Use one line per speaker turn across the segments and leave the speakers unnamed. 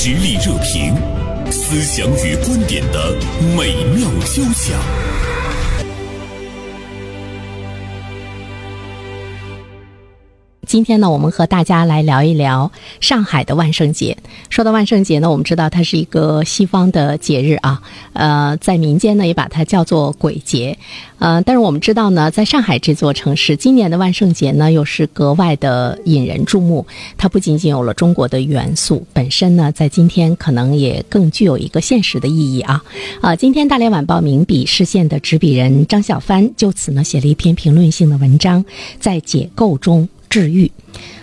实力热评，思想与观点的美妙交响。
今天呢，我们和大家来聊一聊上海的万圣节。说到万圣节呢，我们知道它是一个西方的节日啊，呃，在民间呢也把它叫做鬼节，呃，但是我们知道呢，在上海这座城市，今年的万圣节呢又是格外的引人注目。它不仅仅有了中国的元素，本身呢，在今天可能也更具有一个现实的意义啊。啊，今天大连晚报名笔视线的执笔人张小帆就此呢写了一篇评论性的文章，在解构中。治愈，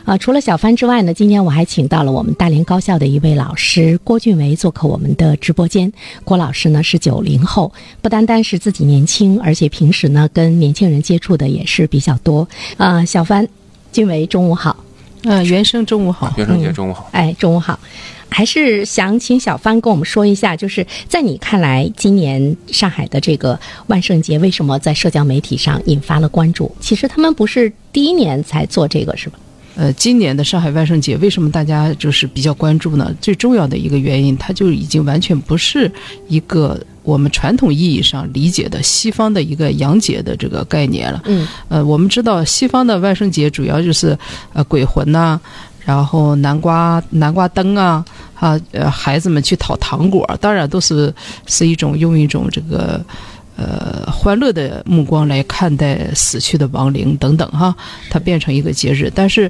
啊，除了小帆之外呢，今天我还请到了我们大连高校的一位老师郭俊维做客我们的直播间。郭老师呢是九零后，不单单是自己年轻，而且平时呢跟年轻人接触的也是比较多。啊，小帆，俊维，中午好。
呃，原生中午好，
袁生节中午好。
哎，中午好。还是想请小帆跟我们说一下，就是在你看来，今年上海的这个万圣节为什么在社交媒体上引发了关注？其实他们不是第一年才做这个，是吧？
呃，今年的上海万圣节为什么大家就是比较关注呢？最重要的一个原因，它就已经完全不是一个我们传统意义上理解的西方的一个洋节的这个概念了。
嗯。
呃，我们知道西方的万圣节主要就是呃鬼魂呐，然后南瓜南瓜灯啊，啊呃孩子们去讨糖果，当然都是是一种用一种这个。呃，欢乐的目光来看待死去的亡灵等等哈，它变成一个节日。但是，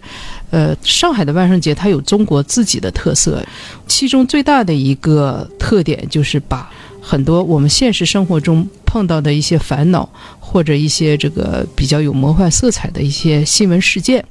呃，上海的万圣节它有中国自己的特色，其中最大的一个特点就是把很多我们现实生活中碰到的一些烦恼或者一些这个比较有魔幻色彩的一些新闻事件，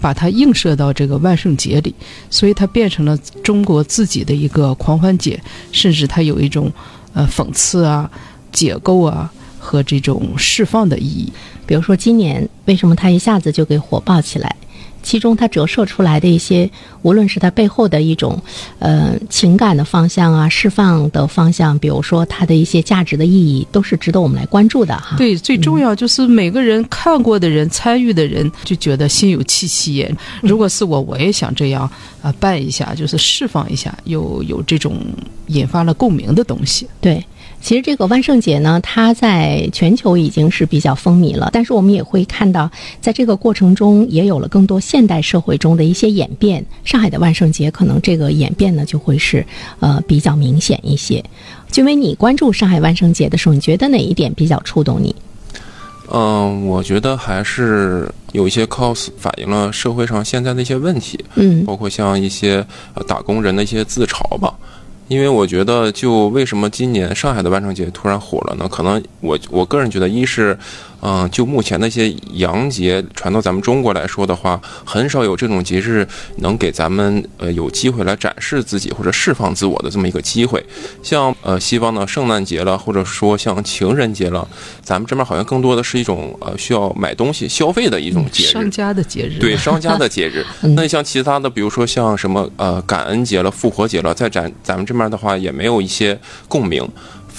把它映射到这个万圣节里，所以它变成了中国自己的一个狂欢节，甚至它有一种呃讽刺啊。解构啊和这种释放的意义，
比如说今年为什么它一下子就给火爆起来？其中它折射出来的一些，无论是它背后的一种，呃情感的方向啊，释放的方向，比如说它的一些价值的意义，都是值得我们来关注的哈。
对，最重要就是每个人看过的人、参与的人就觉得心有戚戚焉。如果是我，我也想这样啊办一下，就是释放一下，有有这种引发了共鸣的东西。
对。其实这个万圣节呢，它在全球已经是比较风靡了。但是我们也会看到，在这个过程中，也有了更多现代社会中的一些演变。上海的万圣节可能这个演变呢，就会是呃比较明显一些。君威，你关注上海万圣节的时候，你觉得哪一点比较触动你？
嗯，我觉得还是有一些 cos 反映了社会上现在的一些问题，
嗯，
包括像一些打工人的一些自嘲吧。因为我觉得，就为什么今年上海的万圣节突然火了呢？可能我我个人觉得，一是。嗯，就目前那些洋节传到咱们中国来说的话，很少有这种节日能给咱们呃有机会来展示自己或者释放自我的这么一个机会。像呃西方的圣诞节了，或者说像情人节了，咱们这边好像更多的是一种呃需要买东西消费的一种节日，
商家的节日。
对，商家的节日。那像其他的，比如说像什么呃感恩节了、复活节了，在咱咱们这边的话也没有一些共鸣。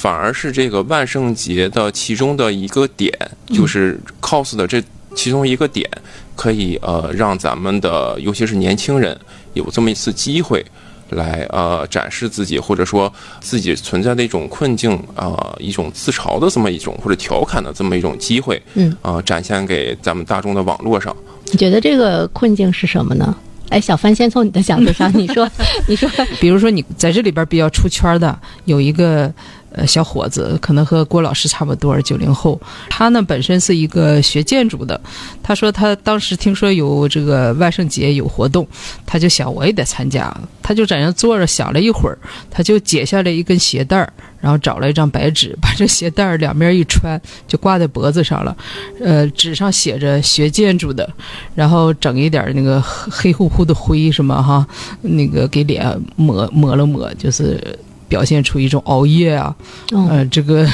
反而是这个万圣节的其中的一个点，就是 cos 的这其中一个点，可以呃让咱们的尤其是年轻人有这么一次机会，来呃展示自己或者说自己存在的一种困境啊一种自嘲的这么一种或者调侃的这么一种机会，
嗯
啊展现给咱们大众的网络上。
你觉得这个困境是什么呢？哎，小帆，先从你的角度上，你说，你说，
比如说你在这里边比较出圈的有一个。呃，小伙子可能和郭老师差不多，九零后。他呢本身是一个学建筑的，他说他当时听说有这个万圣节有活动，他就想我也得参加。他就在那坐着想了一会儿，他就解下来一根鞋带儿，然后找了一张白纸，把这鞋带儿两面一穿，就挂在脖子上了。呃，纸上写着学建筑的，然后整一点那个黑乎乎的灰什么哈，那个给脸抹抹了抹，就是。表现出一种熬夜啊，呃，这个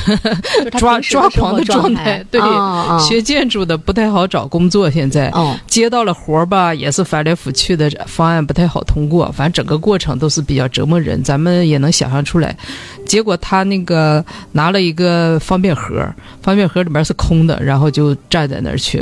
抓抓狂的状态。对，学建筑的不太好找工作，现在接到了活儿吧，也是翻来覆去的方案不太好通过，反正整个过程都是比较折磨人，咱们也能想象出来。结果他那个拿了一个方便盒，方便盒里面是空的，然后就站在那儿去。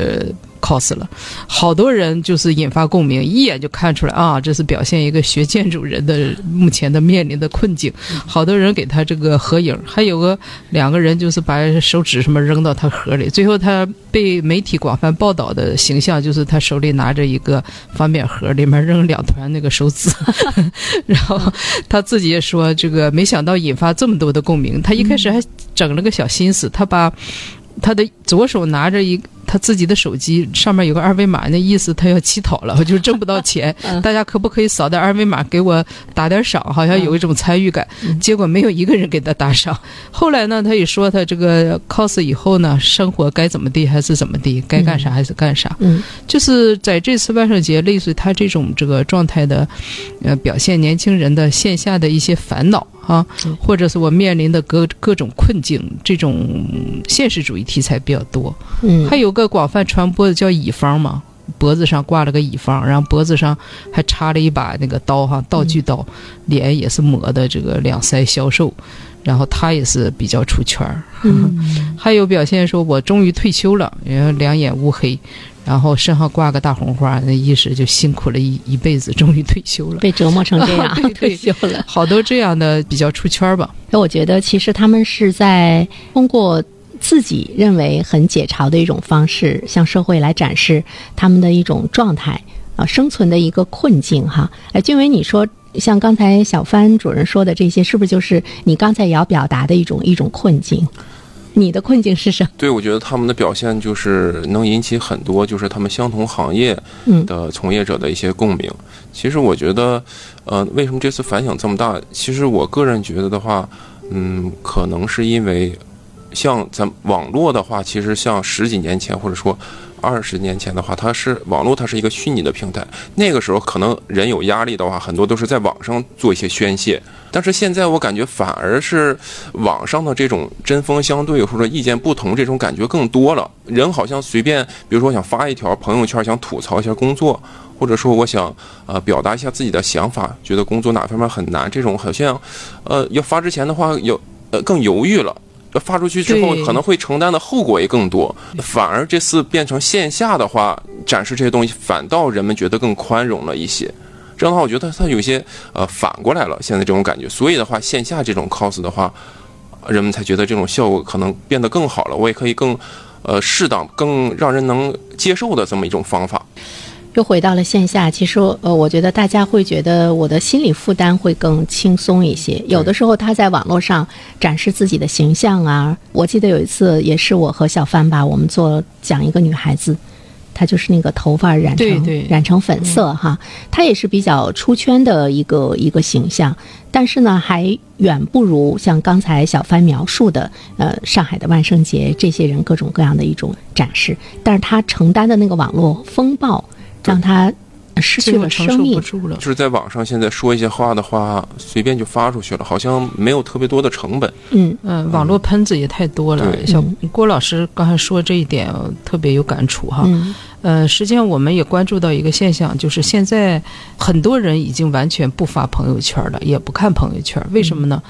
Cos 了，好多人就是引发共鸣，一眼就看出来啊，这是表现一个学建筑人的目前的面临的困境。好多人给他这个合影，还有个两个人就是把手指什么扔到他盒里，最后他被媒体广泛报道的形象就是他手里拿着一个方便盒，里面扔两团那个手指，然后他自己也说这个没想到引发这么多的共鸣，他一开始还整了个小心思，他把他的左手拿着一。他自己的手机上面有个二维码，那意思他要乞讨了，就挣不到钱。大家可不可以扫点二维码给我打点赏？好像有一种参与感。结果没有一个人给他打赏。后来呢，他也说他这个 cos 以后呢，生活该怎么地还是怎么地，该干啥还是干啥。
嗯，
就是在这次万圣节，类似于他这种这个状态的，呃，表现年轻人的线下的一些烦恼。啊，或者是我面临的各各种困境，这种现实主义题材比较多。
嗯，
还有个广泛传播的叫乙方嘛，脖子上挂了个乙方，然后脖子上还插了一把那个刀哈，道具刀，脸也是磨的这个两腮消瘦，然后他也是比较出圈儿。
嗯，
还有表现说我终于退休了，然后两眼乌黑。然后身上挂个大红花，那意思就辛苦了一一辈子，终于退休了，
被折磨成这样，退休了。
好多这样的比较出圈吧。
那我觉得其实他们是在通过自己认为很解嘲的一种方式，向社会来展示他们的一种状态啊，生存的一个困境哈。哎，俊伟，你说像刚才小帆主任说的这些，是不是就是你刚才也要表达的一种一种困境？你的困境是什么？
对，我觉得他们的表现就是能引起很多就是他们相同行业的从业者的一些共鸣。其实我觉得，呃，为什么这次反响这么大？其实我个人觉得的话，嗯，可能是因为像咱网络的话，其实像十几年前或者说二十年前的话，它是网络，它是一个虚拟的平台。那个时候可能人有压力的话，很多都是在网上做一些宣泄。但是现在我感觉反而是网上的这种针锋相对或者意见不同这种感觉更多了。人好像随便，比如说想发一条朋友圈，想吐槽一下工作，或者说我想呃表达一下自己的想法，觉得工作哪方面很难，这种好像呃要发之前的话有呃更犹豫了。要发出去之后可能会承担的后果也更多。反而这次变成线下的话，展示这些东西，反倒人们觉得更宽容了一些。这样的话，我觉得它有些呃反过来了，现在这种感觉。所以的话，线下这种 cos 的话，人们才觉得这种效果可能变得更好了。我也可以更呃适当、更让人能接受的这么一种方法。
又回到了线下，其实呃，我觉得大家会觉得我的心理负担会更轻松一些。有的时候他在网络上展示自己的形象啊，我记得有一次也是我和小帆吧，我们做讲一个女孩子。她就是那个头发染成染成粉色哈，她也是比较出圈的一个一个形象，但是呢，还远不如像刚才小帆描述的，呃，上海的万圣节这些人各种各样的一种展示。但是她承担的那个网络风暴，让他。失去了生命，
就是在网上现在说一些话的话，随便就发出去了，好像没有特别多的成本。
嗯
嗯，网络喷子也太多了。像郭老师刚才说这一点，特别有感触哈。呃，实际上我们也关注到一个现象，就是现在很多人已经完全不发朋友圈了，也不看朋友圈，为什么呢？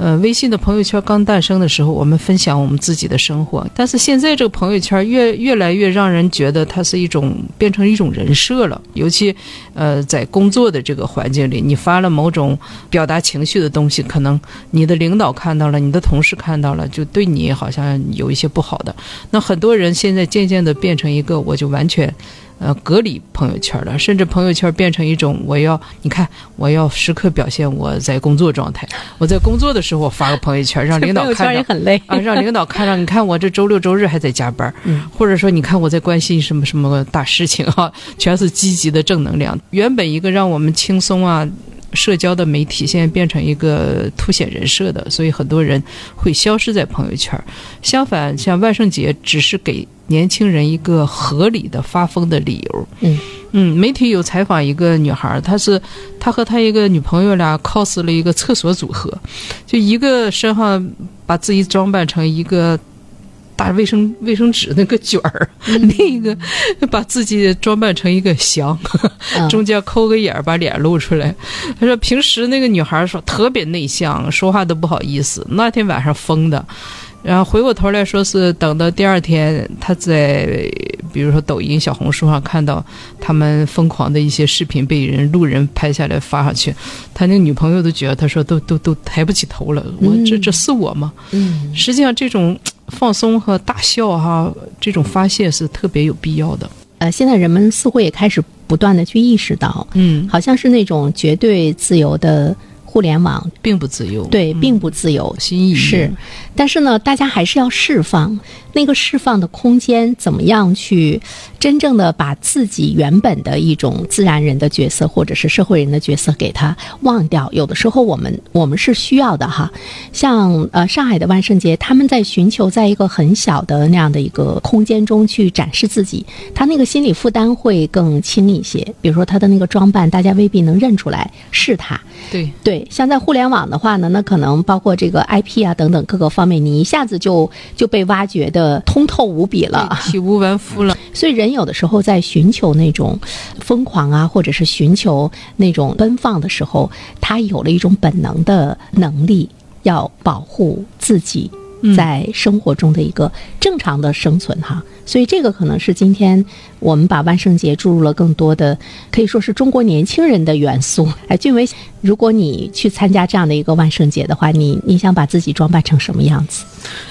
呃，微信的朋友圈刚诞生的时候，我们分享我们自己的生活。但是现在这个朋友圈越越来越让人觉得它是一种变成一种人设了。尤其，呃，在工作的这个环境里，你发了某种表达情绪的东西，可能你的领导看到了，你的同事看到了，就对你好像有一些不好的。那很多人现在渐渐的变成一个，我就完全。呃，隔离朋友圈了，甚至朋友圈变成一种，我要你看，我要时刻表现我在工作状态。我在工作的时候，我发个朋友圈，让领导看
着很累
啊，让领导看着，你看我这周六周日还在加班，或者说你看我在关心什么什么大事情啊，全是积极的正能量。原本一个让我们轻松啊。社交的媒体现在变成一个凸显人设的，所以很多人会消失在朋友圈。相反，像万圣节只是给年轻人一个合理的发疯的理由。
嗯
嗯，媒体有采访一个女孩，她是她和她一个女朋友俩 cos 了一个厕所组合，就一个身上把自己装扮成一个。大卫生卫生纸那个卷儿，另一个把自己装扮成一个香，中间抠个眼儿把脸露出来。他说平时那个女孩说特别内向，说话都不好意思。那天晚上疯的，然后回过头来说是等到第二天他在比如说抖音、小红书上看到他们疯狂的一些视频被人路人拍下来发上去，他那个女朋友都觉得，他说都都都抬不起头了，我这这是我吗？
嗯，
实际上这种放松和大笑哈，这种发泄是特别有必要的。
呃，现在人们似乎也开始不断的去意识到，
嗯，
好像是那种绝对自由的互联网，
并不自由，
对，
嗯。
并不自由。
新意。
是，但是呢，大家还是要释放那个释放的空间，怎么样去真正的把自己原本的一种自然人的角色，或者是社会人的角色给它忘掉。有的时候我们我们是需要的哈，像呃上海的万圣节，他们在寻求在一个很小的那样的一个空间中去展示自己，他那个心理负担会更轻一些。比如说他的那个装扮，大家未必能认出来是他。
对，
对，像在互联网的话呢，那可能包括这个 IP 啊等等各个方面，你一下子就就被挖掘的通透无比了。
体无完肤了。
所以人有的时候在寻求那种疯狂啊，或者是寻求那种奔放的时候，他有了一种本能的能力，要保护自己
嗯
在生活中的一个正常的生存哈。所以这个可能是今天我们把万圣节注入了更多的，可以说是中国年轻人的元素。哎，俊伟，如果你去参加这样的一个万圣节的话，你你想把自己装扮成什么样子？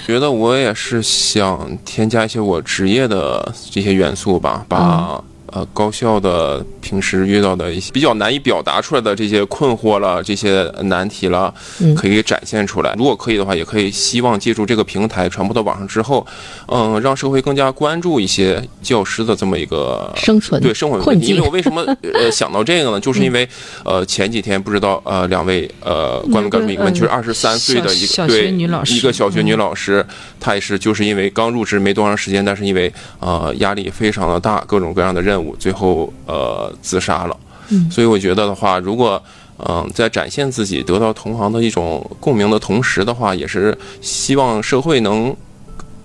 觉得我也是想添加一些我职业的这些元素吧，把、呃高校的平时遇到的一些比较难以表达出来的这些困惑了、这些难题了，
嗯
可以展现出来。如果可以的话，也可以希望借助这个平台传播到网上之后，嗯，让社会更加关注一些教师的这么一个
生存
对生活
困
问题。因为我为什么 呃想到这个呢？就是因为呃前几天不知道呃两位呃观众告诉我一个问题，就是二十三岁的一个对一个小学
嗯
女老师，她也是就是因为刚入职没多长时间，但是因为呃压力非常的大，各种各样的任务，最后呃自杀了。
嗯
所以我觉得的话，如果嗯、在展现自己、得到同行的一种共鸣的同时的话，也是希望社会能。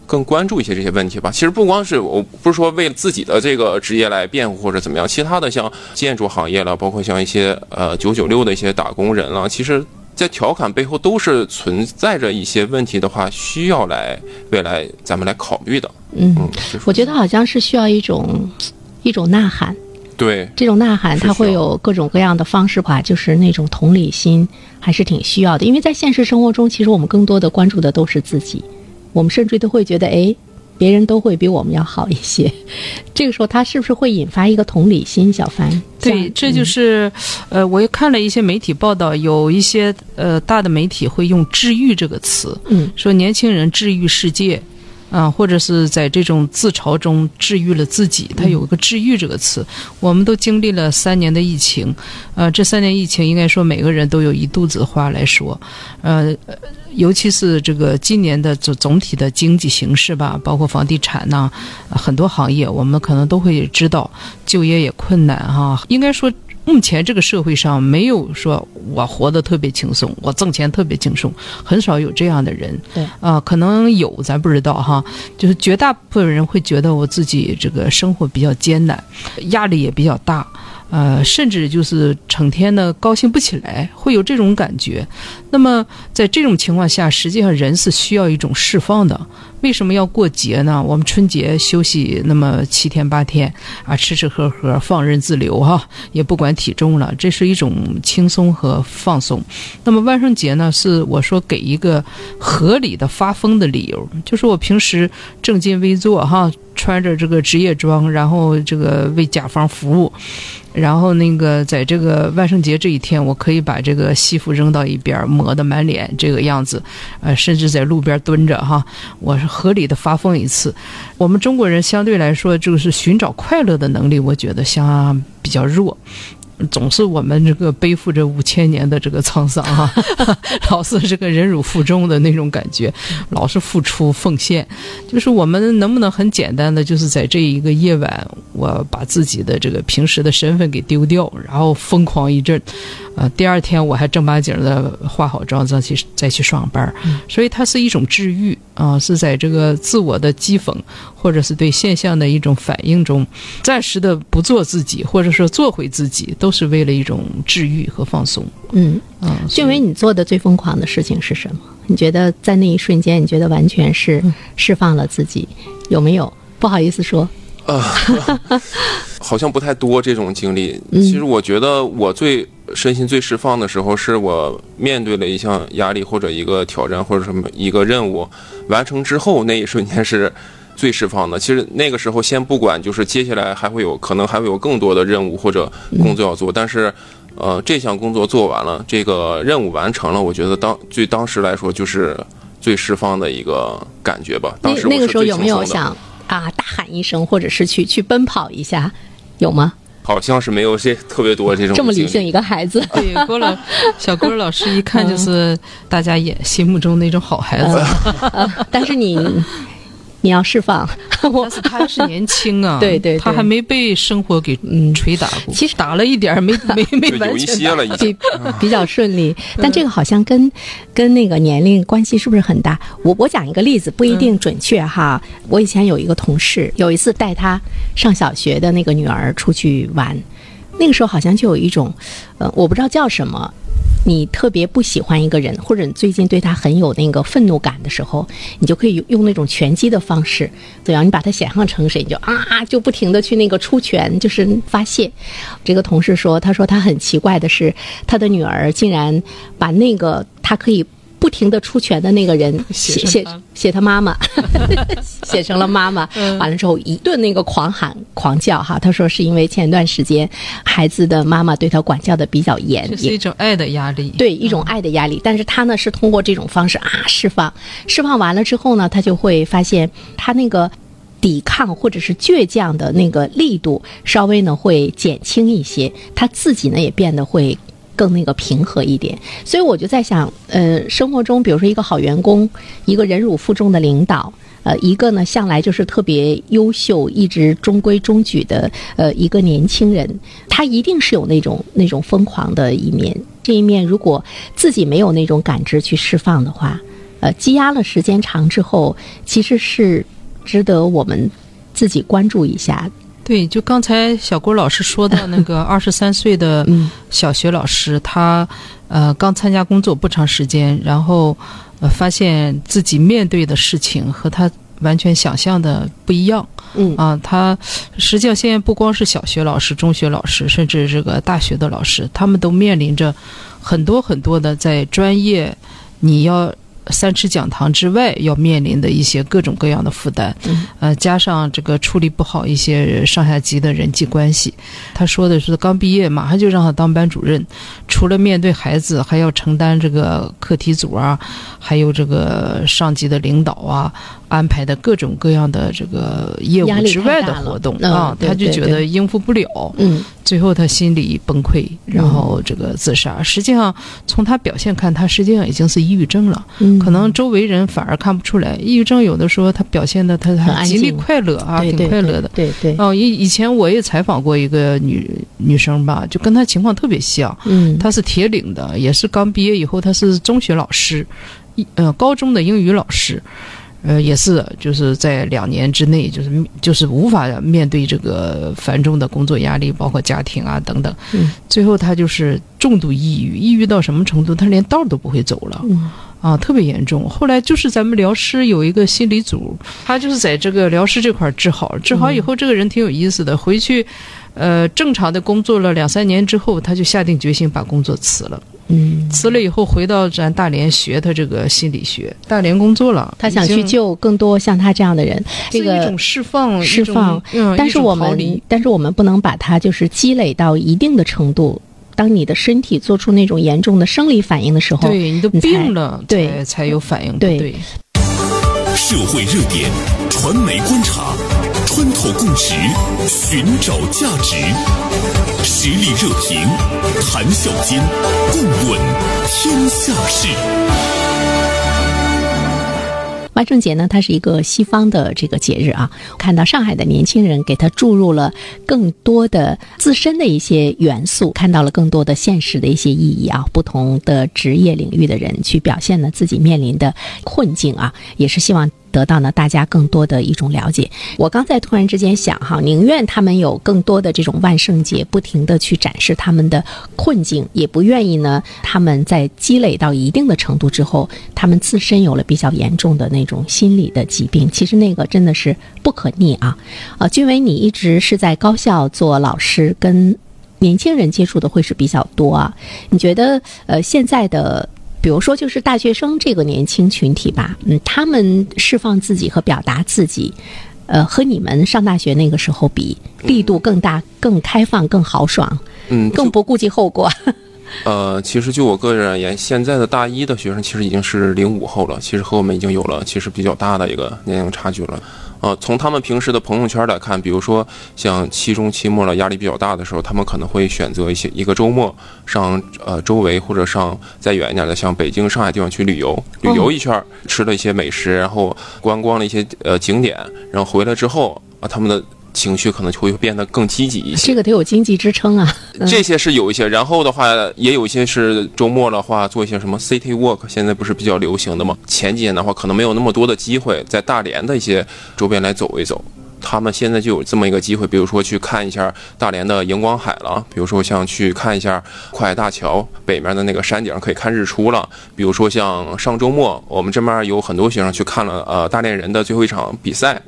更关注一些这些问题吧。其实不光是我不是说为自己的这个职业来辩护或者怎么样，其他的像建筑行业了，包括像一些呃九九六的一些打工人了，其实在调侃背后都是存在着一些问题的话，需要来未来咱们来考虑的。
嗯，
嗯，
我觉得好像是需要一种一种呐喊。
对，
这种呐喊，它会有各种各样的方式吧，就是那种同理心还是挺需要的。因为在现实生活中，其实我们更多的关注的都是自己，我们甚至都会觉得，哎，别人都会比我们要好一些。这个时候，他是不是会引发一个同理心？小凡，
对，这就是，呃，我也看了一些媒体报道，有一些呃大的媒体会用“治愈”这个词，
嗯
说年轻人治愈世界，啊、或者是在这种自嘲中治愈了自己，它有一个“治愈”这个词。我们都经历了三年的疫情，呃，这三年疫情应该说每个人都有一肚子话来说，呃。呃尤其是这个今年的总总体的经济形势吧，包括房地产呐、呃很多行业，我们可能都会知道，就业也困难哈。应该说，目前这个社会上没有说我活得特别轻松，我挣钱特别轻松，很少有这样的人。
对
啊、可能有，咱不知道哈。就是绝大部分人会觉得我自己这个生活比较艰难，压力也比较大。呃，甚至就是成天的高兴不起来，会有这种感觉。那么在这种情况下，实际上人是需要一种释放的。为什么要过节呢？我们春节休息那么七天八天啊，吃吃喝喝，放任自流哈，也不管体重了，这是一种轻松和放松。那么万圣节呢，是我说给一个合理的发疯的理由，就是我平时正襟危坐哈，穿着这个职业装，然后这个为甲方服务。然后那个在这个万圣节这一天，我可以把这个西服扔到一边，抹得满脸这个样子，呃，甚至在路边蹲着哈，我是合理的发疯一次。我们中国人相对来说，就是寻找快乐的能力，我觉得相比较弱。总是我们这个背负着五千年的这个沧桑啊、老是这个忍辱负重的那种感觉，老是付出奉献。就是我们能不能很简单的，就是在这一个夜晚，我把自己的这个平时的身份给丢掉，然后疯狂一阵，呃，第二天我还正八经的化好妆再去再去上班儿，所以它是一种治愈啊、是在这个自我的讥讽或者是对现象的一种反应中，暂时的不做自己，或者说做回自己，都是为了一种治愈和放松。
嗯，
嗯，
俊伟，你做的最疯狂的事情是什么？你觉得在那一瞬间，你觉得完全是释放了自己，有没有？不好意思说，啊
好像不太多这种经历。
嗯
其实我觉得我最身心最释放的时候，是我面对了一项压力或者一个挑战或者什么一个任务完成之后，那一瞬间是最释放的。其实那个时候先不管，就是接下来还会有可能还会有更多的任务或者工作要做，但是。呃，这项工作做完了，这个任务完成了，我觉得当对当时来说就是最释放的一个感觉吧。
那
当时我是最
那个时候有没有想啊大喊一声，或者是去去奔跑一下，有吗？
好像是没有这特别多这种
这么理性一个孩子，
对，郭老 小郭老师一看就是大家眼心目中那种好孩子，
呃，但是你你要释放，我
但是他还是年轻啊，
对对对
他还没被生活给
嗯
捶打过，
其实
打了一点儿没 没没
就有一
完全打
些了已经。
比比较顺利，但这个好像跟跟那个年龄关系是不是很大？我我讲一个例子，不一定准确哈。我以前有一个同事，有一次带他上小学的那个女儿出去玩，那个时候好像就有一种，呃，我不知道叫什么。你特别不喜欢一个人，或者你最近对他很有那个愤怒感的时候，你就可以用那种拳击的方式，怎样？你把他想象成谁，你就啊，就不停的去那个出拳，就是发泄。这个同事说，他说他很奇怪的是，他的女儿竟然把那个他可以不停的出拳的那个人 写写
写成他
妈妈，写成了妈妈。
嗯。
完了之后一顿那个狂喊狂叫哈，他说是因为前段时间孩子的妈妈对他管教的比较严，
这是一种爱的压力，
对一种爱的压力，但是他呢是通过这种方式啊释放，释放完了之后呢，他就会发现他那个抵抗或者是倔强的那个力度稍微呢会减轻一些，他自己呢也变得会。更那个平和一点，所以我就在想，呃，生活中，比如说一个好员工，一个忍辱负重的领导，呃，一个呢向来就是特别优秀、一直中规中矩的呃一个年轻人，他一定是有那种那种疯狂的一面。这一面如果自己没有那种感知去释放的话，呃，积压了时间长之后，其实是值得我们自己关注一下。
对，就刚才小郭老师说到那个 二十三岁的
嗯
小学老师，他呃刚参加工作不长时间，然后呃发现自己面对的事情和他完全想象的不一样
嗯
啊。他实际上现在不光是小学老师、中学老师，甚至这个大学的老师，他们都面临着很多很多的在专业你要。三尺讲堂之外，要面临的一些各种各样的负担，
嗯
呃，加上这个处理不好一些上下级的人际关系。他说的是刚毕业，马上就让他当班主任，除了面对孩子，还要承担这个课题组啊，还有这个上级的领导啊安排的各种各样的这个业务之外的活动
嗯
啊，他就觉得应付不了。
嗯
最后他心理崩溃，然后这个自杀。实际上，从他表现看，他实际上已经是抑郁症了。
嗯，
可能周围人反而看不出来。抑郁症有的时候他表现的他
很
极力快乐啊，挺快乐的。
对对对，
哦，以以前我也采访过一个女女生吧，就跟她情况特别像。
嗯
她是铁岭的，也是刚毕业以后，她是中学老师，一呃高中的英语老师，呃也是就是在两年之内，就是就是无法面对这个繁重的工作压力，包括家庭啊等等。
嗯
最后他就是重度抑郁，抑郁到什么程度？他连道都不会走了。
嗯
啊，特别严重。后来就是咱们疗师有一个心理组，他就是在这个疗师这块儿治好，治好以后，这个人挺有意思的。回去，呃，正常的工作了两三年之后，他就下定决心把工作辞了。
嗯，
辞了以后，回到咱大连学他这个心理学，大连工作了。
他想去救更多像他这样的人，这个
是一种释放，
释放
嗯，
但是我们，但是我们不能把它就是积累到一定的程度。当你的身体做出那种严重的生理反应的时候，
对你都病了，
对
才才有反应，
对
对。
社会热点，传媒观察，穿透共识，寻找价值，实力热评，谈笑间，共论天下事。
万圣节呢，它是一个西方的这个节日啊。看到上海的年轻人给它注入了更多的自身的一些元素，看到了更多的现实的一些意义啊。不同的职业领域的人去表现了自己面临的困境啊，也是希望。得到呢大家更多的一种了解。我刚才突然之间想哈，宁愿他们有更多的这种万圣节，不停的去展示他们的困境，也不愿意呢他们在积累到一定的程度之后，他们自身有了比较严重的那种心理的疾病。其实那个真的是不可逆啊！呃，君伟，你一直是在高校做老师，跟年轻人接触的会是比较多啊。你觉得呃现在的？比如说，就是大学生这个年轻群体吧，嗯，他们释放自己和表达自己，呃，和你们上大学那个时候比，力度更大、更开放、更豪爽，
嗯，
更不顾及后果。
呃，其实就我个人而言，现在的大一的学生其实已经是零五后了，其实和我们已经有了其实比较大的一个年龄差距了。呃，从他们平时的朋友圈来看，比如说像期中、期末了，压力比较大的时候，他们可能会选择一些一个周末上呃周围或者上再远一点的，像北京、上海地方去旅游，旅游一圈，吃了一些美食，然后观光了一些呃景点，然后回来之后啊，他们的。情绪可能就会变得更积极一些，
这个得有经济支撑啊。
这些是有一些，然后的话也有一些是周末的话做一些什么 city walk，现在不是比较流行的吗？前几年的话可能没有那么多的机会在大连的一些周边来走一走，他们现在就有这么一个机会，比如说去看一下大连的荧光海了，比如说像去看一下跨海大桥北面的那个山顶可以看日出了，比如说像上周末我们这边有很多学生去看了呃大连人的最后一场比赛。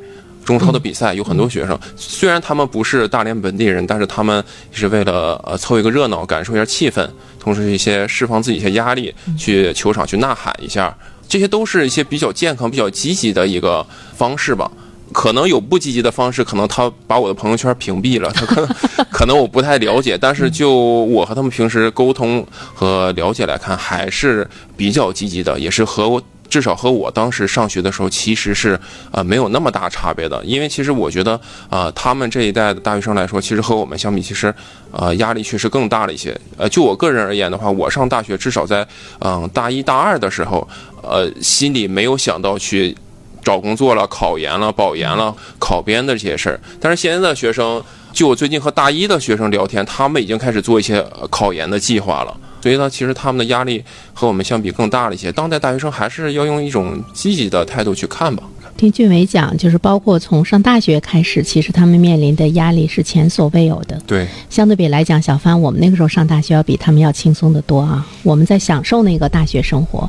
中超的比赛有很多学生，虽然他们不是大连本地人，但是他们是为了呃凑一个热闹，感受一下气氛，同时一些释放自己一些压力，去球场去呐喊一下，这些都是一些比较健康、比较积极的一个方式吧。可能有不积极的方式，可能他把我的朋友圈屏蔽了，他可能 可能我不太了解，但是就我和他们平时沟通和了解来看，还是比较积极的，也是和我。至少和我当时上学的时候，其实是呃没有那么大差别的。因为其实我觉得，呃，他们这一代的大学生来说，其实和我们相比，其实呃压力确实更大了一些。呃，就我个人而言的话，我上大学至少在嗯大一大二的时候，呃，心里没有想到去找工作了、考研了、保研了、考编的这些事儿。但是现在的学生，就我最近和大一的学生聊天，他们已经开始做一些考研的计划了。所以呢，其实他们的压力和我们相比更大了一些。当代大学生还是要用一种积极的态度去看吧。
听俊伟讲，就是包括从上大学开始，其实他们面临的压力是前所未有的。
对，
相对比来讲，小帆，我们那个时候上大学要比他们要轻松的多啊。我们在享受那个大学生活。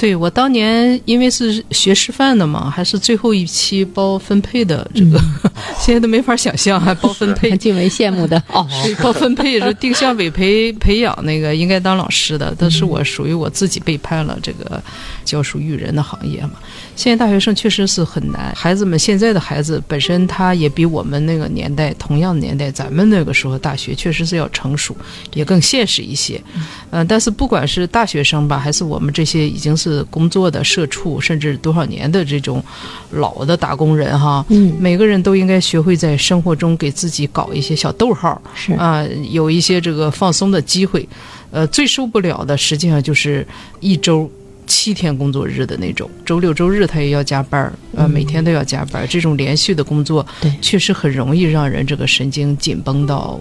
对我当年因为是学师范的嘛，还是最后一期包分配的这个，现在都没法想象还包分配，
挺为羡慕的
哦。包分配是定向委培培养那个应该当老师的，但是我属于我自己背叛了这个教书育人的行业嘛。现在大学生确实是很难，孩子们现在的孩子本身他也比我们那个年代同样的年代，咱们那个时候大学确实是要成熟，也更现实一些。嗯，但是不管是大学生吧，还是我们这些已经是。工作的社畜，甚至多少年的这种老的打工人哈，
嗯，
每个人都应该学会在生活中给自己搞一些小逗号，
是。
啊，有一些这个放松的机会。呃，最受不了的实际上就是一周七天工作日的那种，周六周日他也要加班儿，呃，每天都要加班儿，这种连续的工作，
对，
确实很容易让人这个神经紧绷到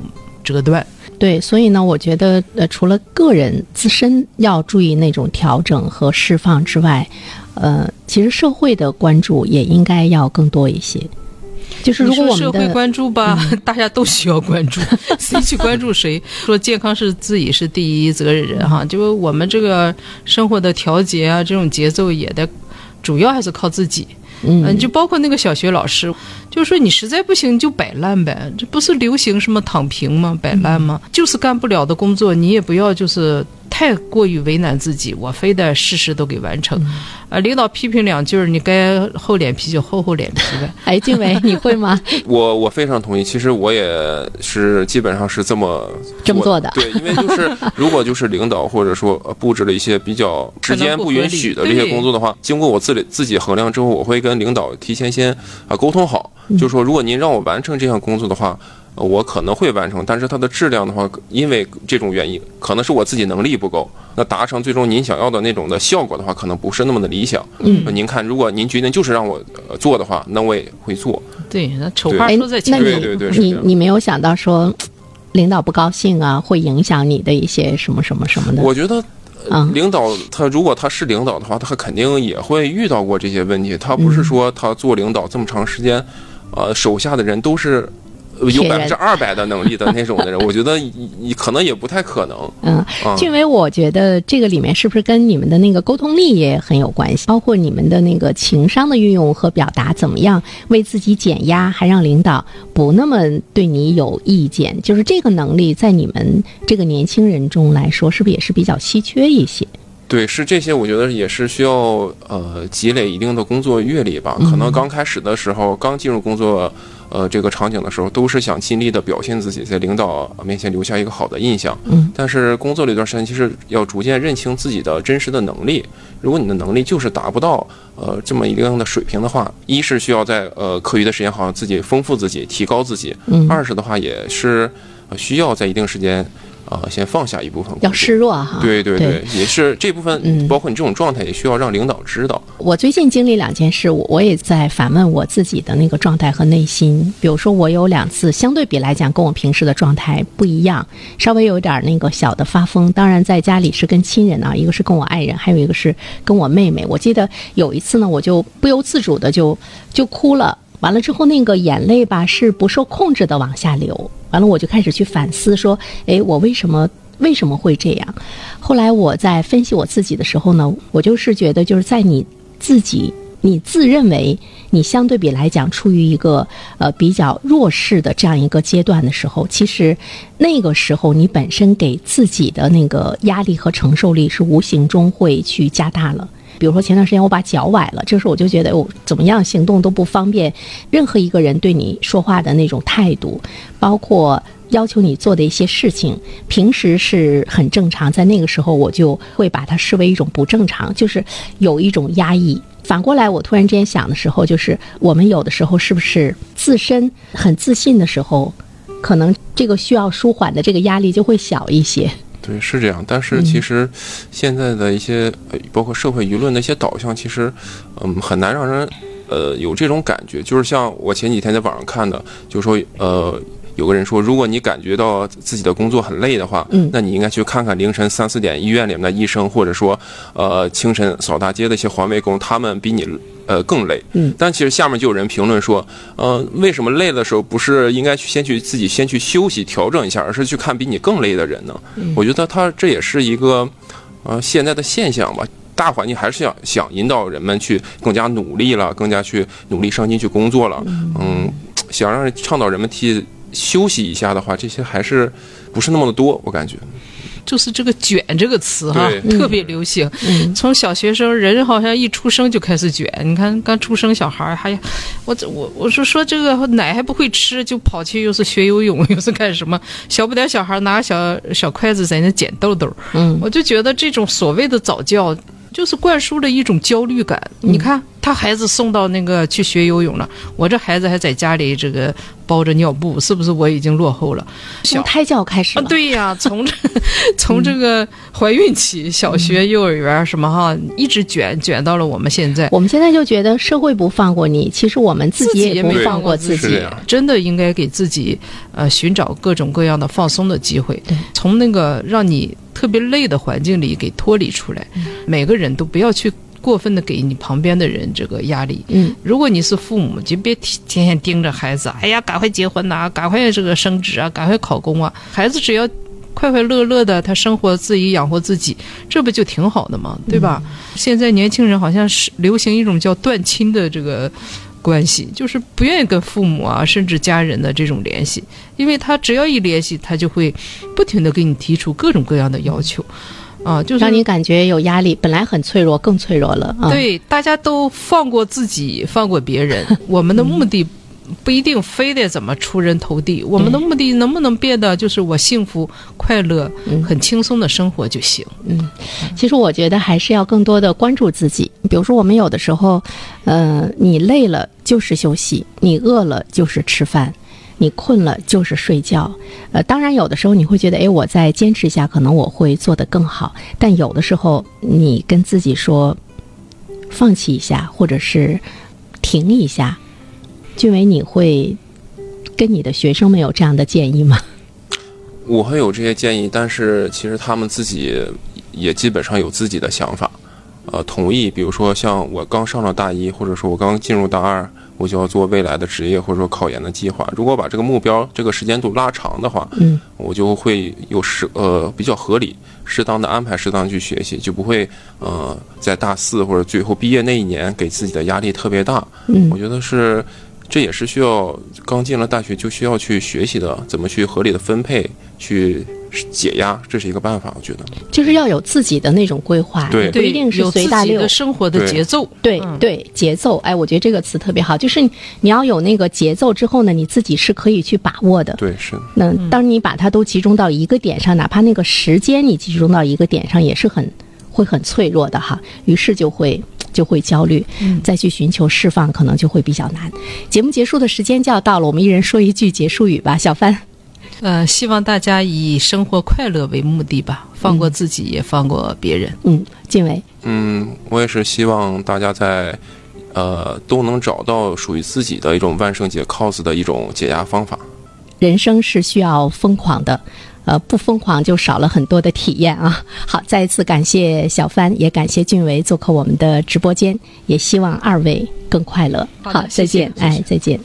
折断。
对，所以呢，我觉得呃，除了个人自身要注意那种调整和释放之外，呃，其实社会的关注也应该要更多一些。就是如果我们
社会关注吧，大家都需要关注，谁去关注谁？说健康是自己是第一责任人哈，就我们这个生活的调节啊，这种节奏也得主要还是靠自己。
嗯，
就包括那个小学老师。就是说，你实在不行就摆烂呗，这不是流行什么躺平吗？摆烂吗？就是干不了的工作，你也不要就是太过于为难自己，我非得事事都给完成。啊，领导批评两句儿，你该厚脸皮就厚厚脸皮呗。
哎，静伟，你会吗？
我我非常同意。其实我也是基本上是这么
这么做的。
对，因为就是 如果就是领导或者说布置了一些比较时间不允许的这些工作的话，经过我自己自己衡量之后，我会跟领导提前先啊沟通好。就是说，如果您让我完成这项工作的话，我可能会完成，但是它的质量的话，因为这种原因，可能是我自己能力不够，那达成最终您想要的那种的效果的话，可能不是那么的理想。
嗯，
您看，如果您决定就是让我做的话，那我也会做。
对，那丑话说在前
面。对对对，
你你没有想到说，领导不高兴啊，会影响你的一些什么什么什么的？
我觉得。
嗯
领导他如果他是领导的话，他肯定也会遇到过这些问题。他不是说他做领导这么长时间，呃，手下的人都是呃有百分之二百的能力的那种的人，我觉得你你可能也不太可能。
嗯，
啊
俊伟，我觉得这个里面是不是跟你们的那个沟通力也很有关系？包括你们的那个情商的运用和表达，怎么样为自己减压，还让领导不那么对你有意见？就是这个能力，在你们这个年轻人中来说，是不是也是比较稀缺一些？
对，是这些，我觉得也是需要呃积累一定的工作阅历吧。可能刚开始的时候，刚进入工作呃这个场景的时候，都是想尽力的表现自己，在领导面前留下一个好的印象。
嗯，
但是工作了一段时间，其实要逐渐认清自己的真实的能力。如果你的能力就是达不到呃这么一定的水平的话，一是需要在呃课余的时间好像自己丰富自己，提高自己；
嗯，
二是的话也是、呃需要在一定时间呃先放下一部分。
要示弱哈。
对对
对
对，也是这部分，
嗯
包括你这种状态，也需要让领导知道。
我最近经历两件事，我我也在反问我自己的那个状态和内心。比如说，我有两次相对比来讲跟我平时的状态不一样，稍微有点那个小的发疯。当然，在家里是跟亲人啊，一个是跟我爱人，还有一个是跟我妹妹。我记得有一次呢，我就不由自主的就就哭了。完了之后，那个眼泪吧是不受控制的往下流。完了，我就开始去反思，说，诶，我为什么为什么会这样？后来我在分析我自己的时候呢，我就是觉得，就是在你自己，你自认为你相对比来讲处于一个呃比较弱势的这样一个阶段的时候，其实那个时候你本身给自己的那个压力和承受力是无形中会去加大了。比如说前段时间我把脚崴了，这时候我就觉得我怎么样行动都不方便，任何一个人对你说话的那种态度，包括要求你做的一些事情，平时是很正常，在那个时候我就会把它视为一种不正常，就是有一种压抑。反过来，我突然之间想的时候，就是我们有的时候是不是自身很自信的时候，可能这个需要舒缓的这个压力就会小一些。
对，是这样。但是其实现在的一些，呃包括社会舆论的一些导向，其实，嗯，很难让人，呃，有这种感觉。就是像我前几天在网上看的，就说，呃。有个人说，如果你感觉到自己的工作很累的话，
嗯
那你应该去看看凌晨三四点医院里面的医生，或者说，呃，清晨扫大街的一些环卫工，他们比你呃更累。
嗯
但其实下面就有人评论说，呃，为什么累的时候不是应该去先去自己先去休息调整一下，而是去看比你更累的人呢？我觉得他这也是一个呃现在的现象吧。大环境还是想想引导人们去更加努力了，更加去努力上进去工作了。嗯，想让倡导人们替休息一下的话，这些还是不是那么的多，我感觉。
就是这个“卷”这个词哈，
对
特别流行。
嗯
从小学生人好像一出生就开始卷，你看刚出生小孩儿还我这我我是说这个奶还不会吃，就跑去又是学游泳又是干什么？小不点小孩拿小小筷子在那捡豆豆，
嗯
我就觉得这种所谓的早教。就是灌输了一种焦虑感。
嗯
你看，他孩子送到那个去学游泳了，我这孩子还在家里这个包着尿布，是不是我已经落后了？
从胎教开始
啊，对呀，从这 从这个怀孕起、小学、幼儿园什么哈，一直卷卷到了我们现在。
我们现在就觉得社会不放过你，其实我们自己
也没
放过自己
真的应该给自己呃寻找各种各样的放松的机会
对，
从那个让你特别累的环境里给脱离出来。
嗯
每个人都不要去过分的给你旁边的人这个压力。
嗯，
如果你是父母，就别天天天盯着孩子，哎呀，赶快结婚呐、赶快这个升职啊，赶快考公啊。孩子只要快快乐乐的，他生活自己养活自己，这不就挺好的吗？对吧？现在年轻人好像是流行一种叫断亲的这个关系，就是不愿意跟父母啊，甚至家人的这种联系，因为他只要一联系，他就会不停的给你提出各种各样的要求，啊，就是
让你感觉有压力，本来很脆弱，更脆弱了啊。，
对，大家都放过自己，放过别人。我们的目的不一定非得怎么出人头地，我们的目的能不能变得就是我幸福、快乐、很轻松的生活就行。
嗯其实我觉得还是要更多的关注自己。比如说，我们有的时候，呃，你累了就是休息，你饿了就是吃饭。你困了就是睡觉，呃，当然有的时候你会觉得，哎，我再坚持一下，可能我会做得更好。但有的时候，你跟自己说，放弃一下，或者是停一下。俊伟，你会跟你的学生们有这样的建议吗？
我会有这些建议，但是其实他们自己也基本上有自己的想法，呃，同意。比如说像我刚上了大一，或者说我刚进入大二，我就要做未来的职业或者说考研的计划。如果把这个目标这个时间度拉长的话，
嗯，
我就会有适呃比较合理、适当的安排，适当去学习，就不会呃在大四或者最后毕业那一年给自己的压力特别大。
嗯
我觉得是，这也是需要刚进了大学就需要去学习的，怎么去合理的分配，去解压，这是一个办法。我觉得，
就是要有自己的那种规划，
对
也不一定是
有
随大流
己的。生活的节奏。
对
嗯
对，节奏，哎，我觉得这个词特别好，就是你你要有那个节奏之后呢，你自己是可以去把握的。
对，是，
那当你把它都集中到一个点上，哪怕那个时间你集中到一个点上，也是很会很脆弱的哈。于是就会就会焦虑，再去寻求释放，可能就会比较难。节目结束的时间就要到了，我们一人说一句结束语吧。小帆，
呃，希望大家以生活快乐为目的吧，放过自己，也放过别人。
嗯，静伟，
嗯，我也是希望大家在，呃，都能找到属于自己的一种万圣节 cos 的一种解压方法。
人生是需要疯狂的。呃，不疯狂就少了很多的体验啊！好，再一次感谢小帆，也感谢俊维做客我们的直播间，也希望二位更快乐。
好的
再见，哎，再见。